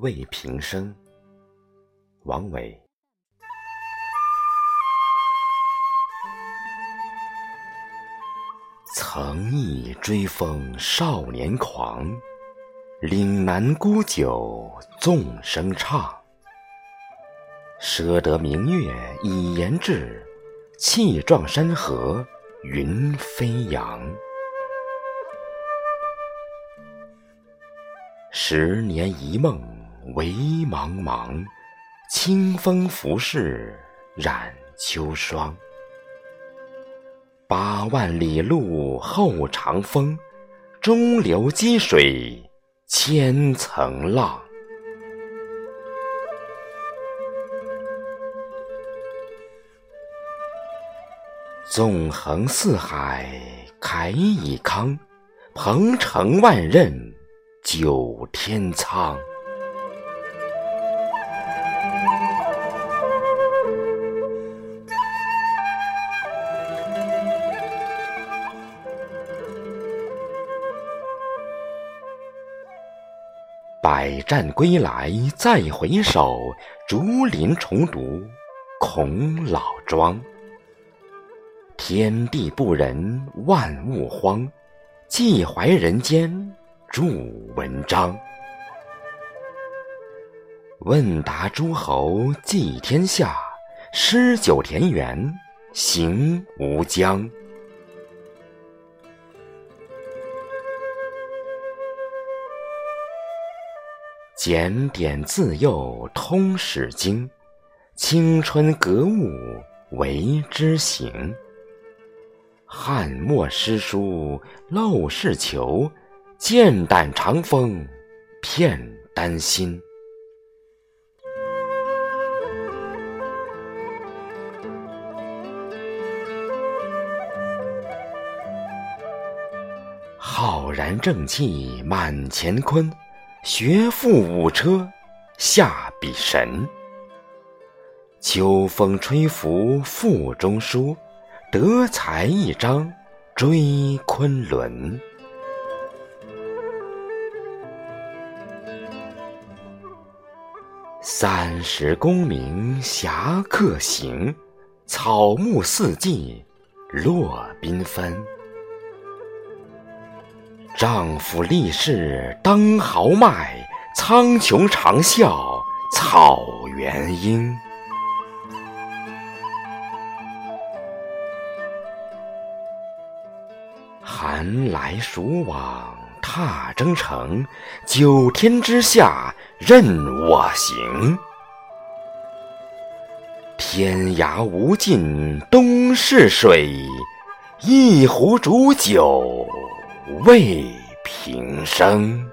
未平生，王维。曾忆追风少年狂，岭南孤酒纵声唱。舍得明月以言志，气壮山河云飞扬。十年一梦为茫茫，清风拂拭染秋霜。八万里路后长风，中流击水千层浪。纵横四海慨以慷，鹏程万仞九天苍。百战归来再回首，竹林重读孔老庄。天地不仁，万物荒，寄怀人间著文章。问答诸侯祭天下，诗酒田园行吴疆。检点自幼通史经，青春格物为之行。汉末诗书陋室求，剑胆长风片丹心。浩然正气满乾坤。学富五车下笔神，秋风吹拂腹中书，德才一张追昆仑。三十功名侠客行，草木四季落缤纷。丈夫立世当豪迈，苍穹长啸草原英。寒来暑往踏征程，九天之下任我行。天涯无尽东逝水，一壶浊酒。未平生。